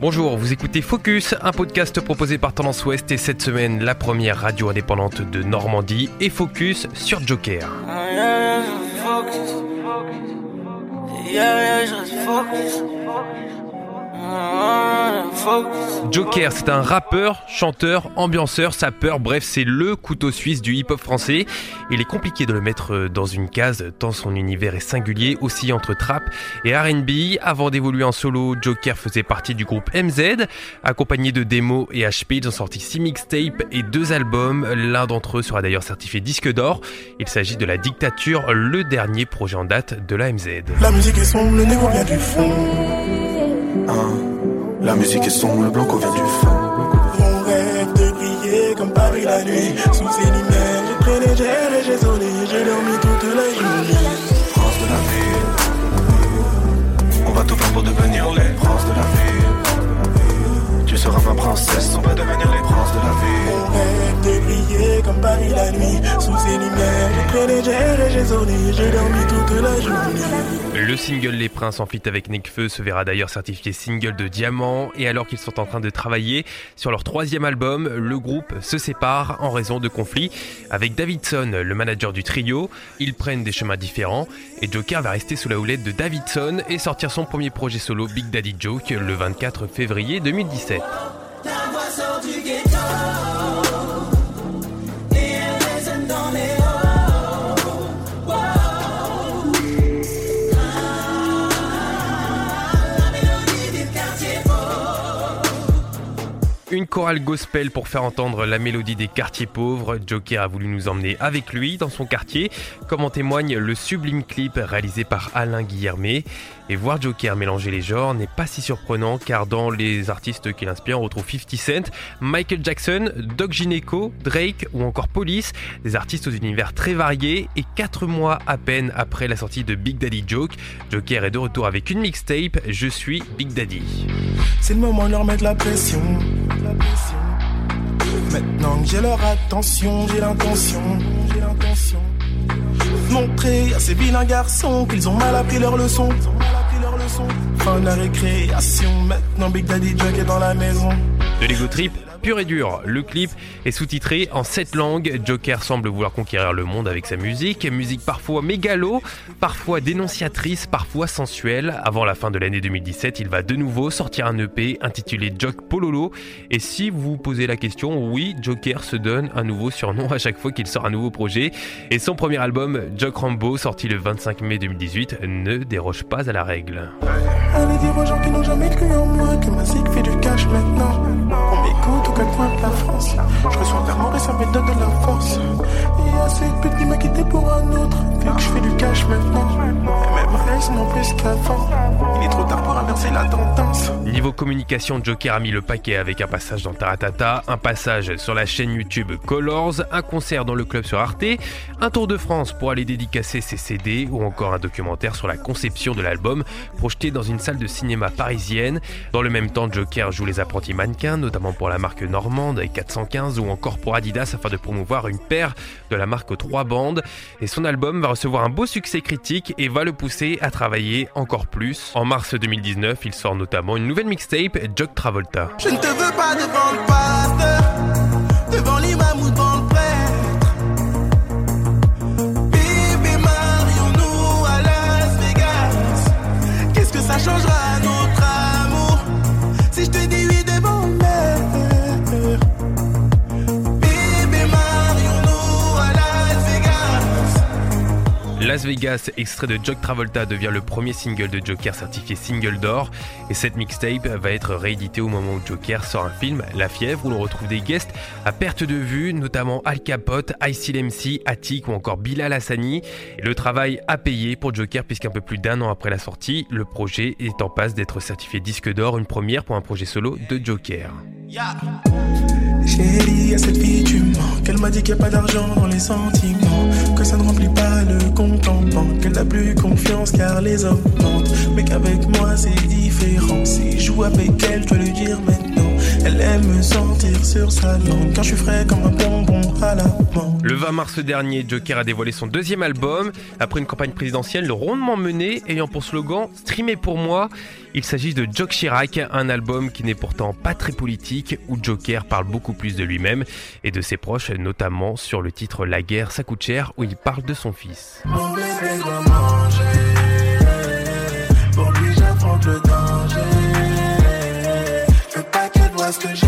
Bonjour, vous écoutez Focus, un podcast proposé par Tendance Ouest et cette semaine la première radio indépendante de Normandie et Focus sur Joker. Joker, c'est un rappeur, chanteur, ambianceur, sapeur, bref, c'est le couteau suisse du hip-hop français. Il est compliqué de le mettre dans une case tant son univers est singulier, aussi entre trap et R&B. Avant d'évoluer en solo, Joker faisait partie du groupe MZ. Accompagné de Demo et HP, ils ont sorti 6 mixtapes et 2 albums. L'un d'entre eux sera d'ailleurs certifié disque d'or. Il s'agit de La Dictature, le dernier projet en date de la MZ. La musique est sombre, le négo vient du fond. Hein. La musique est sombre, le blanco vient du fond. On rêve de briller comme Paris la nuit. Sous ces lumières, j'ai et j'ai sonné. J'ai dormi toute la journée. Le single Les Princes en feat avec Nekfeu se verra d'ailleurs certifié single de diamant et alors qu'ils sont en train de travailler sur leur troisième album, le groupe se sépare en raison de conflits avec Davidson, le manager du trio. Ils prennent des chemins différents et Joker va rester sous la houlette de Davidson et sortir son premier projet solo Big Daddy Joke le 24 février 2017. Une chorale gospel pour faire entendre la mélodie des quartiers pauvres. Joker a voulu nous emmener avec lui dans son quartier, comme en témoigne le sublime clip réalisé par Alain Guillermet. Et voir Joker mélanger les genres n'est pas si surprenant car dans les artistes qui l'inspirent, on retrouve 50 Cent, Michael Jackson, Doc Gineco, Drake ou encore Police, des artistes aux univers très variés. Et 4 mois à peine après la sortie de Big Daddy Joke, Joker est de retour avec une mixtape Je suis Big Daddy. C'est le moment de leur mettre la pression. Maintenant que j'ai leur attention, j'ai l'intention, j'ai l'intention. de Montrer à ces vilains garçons qu'ils ont mal appris leur leçon. Fin de la récréation, maintenant Big Daddy Joke est dans la maison. De l'ego trip pur et dur. Le clip est sous-titré en sept langues. Joker semble vouloir conquérir le monde avec sa musique. Musique parfois mégalo, parfois dénonciatrice, parfois sensuelle. Avant la fin de l'année 2017, il va de nouveau sortir un EP intitulé Joke Pololo. Et si vous vous posez la question, oui, Joker se donne un nouveau surnom à chaque fois qu'il sort un nouveau projet. Et son premier album, Joke Rambo, sorti le 25 mai 2018, ne déroge pas à la règle. Allez dire aux gens qui n'ont jamais cru en moi que ma fait du cash maintenant. On m'écoute Niveau communication, Joker a mis le paquet avec un passage dans Taratata, un passage sur la chaîne YouTube Colors, un concert dans le club sur Arte, un tour de France pour aller dédicacer ses CD ou encore un documentaire sur la conception de l'album projeté dans une salle de cinéma parisienne. Dans le même temps, Joker joue les apprentis mannequins, notamment pour la marque normande avec 415 ou encore pour Adidas afin de promouvoir une paire de la marque aux trois bandes. Et son album va recevoir un beau succès critique et va le pousser à travailler encore plus. En mars 2019, il sort notamment une nouvelle mixtape, Jock Travolta. Las Vegas, extrait de Jock Travolta, devient le premier single de Joker certifié single d'or. Et cette mixtape va être rééditée au moment où Joker sort un film, La Fièvre, où l'on retrouve des guests à perte de vue, notamment Al Capote, Ice MC, Attic ou encore Bilal Hassani. Et le travail a payé pour Joker, puisqu'un peu plus d'un an après la sortie, le projet est en passe d'être certifié disque d'or, une première pour un projet solo de Joker. Dit à cette fille tu mens. Qu'elle m'a dit qu'il n'y a pas d'argent dans les sentiments. Que ça ne remplit pas le compte en banque. Qu'elle n'a plus confiance car les hommes mentent. Mais qu'avec moi c'est différent. Si je joue avec elle je dois lui dire maintenant. Elle aime me sentir sur sa langue quand je suis frais comme un bonbon à la menthe. Le 20 mars dernier, Joker a dévoilé son deuxième album. Après une campagne présidentielle rondement menée, ayant pour slogan Streamer pour moi. Il s'agit de Jock Chirac, un album qui n'est pourtant pas très politique, où Joker parle beaucoup plus de lui-même et de ses proches, notamment sur le titre La guerre, ça coûte cher, où il parle de son fils. Mon bébé doit manger. Pour lui, j'affronte le danger. Je veux pas qu'elle voit ce que j'ai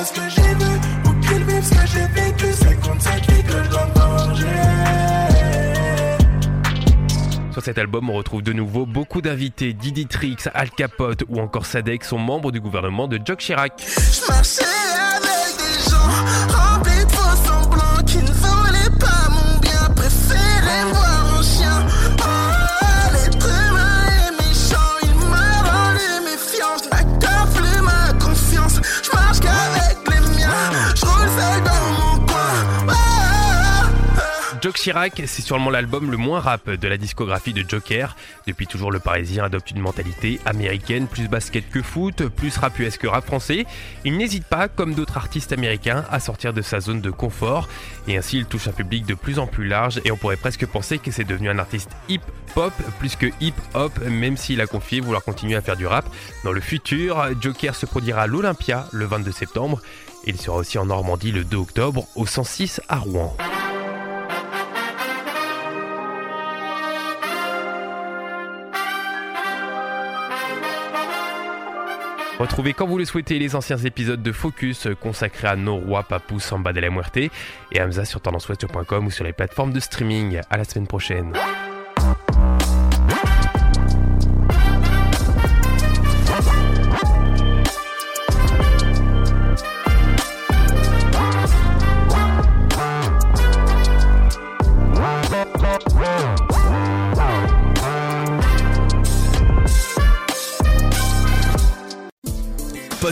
pas qu'il voit ce que j'ai vu. Ou qu'il vive ce que j'ai vécu. 57 vies que je dois manger. Sur cet album, on retrouve de nouveau beaucoup d'invités. Didi Trix, Al Capote ou encore Sadek sont membres du gouvernement de Jock Chirac. Je Jock Chirac, c'est sûrement l'album le moins rap de la discographie de Joker. Depuis toujours, le Parisien adopte une mentalité américaine, plus basket que foot, plus rap que rap français. Il n'hésite pas, comme d'autres artistes américains, à sortir de sa zone de confort. Et ainsi, il touche un public de plus en plus large et on pourrait presque penser que c'est devenu un artiste hip-hop plus que hip-hop, même s'il a confié vouloir continuer à faire du rap. Dans le futur, Joker se produira à l'Olympia le 22 septembre. Il sera aussi en Normandie le 2 octobre au 106 à Rouen. Retrouvez quand vous le souhaitez les anciens épisodes de Focus consacrés à nos rois Papou Samba de la Muerte et Hamza sur tendanceouest.com ou sur les plateformes de streaming. À la semaine prochaine.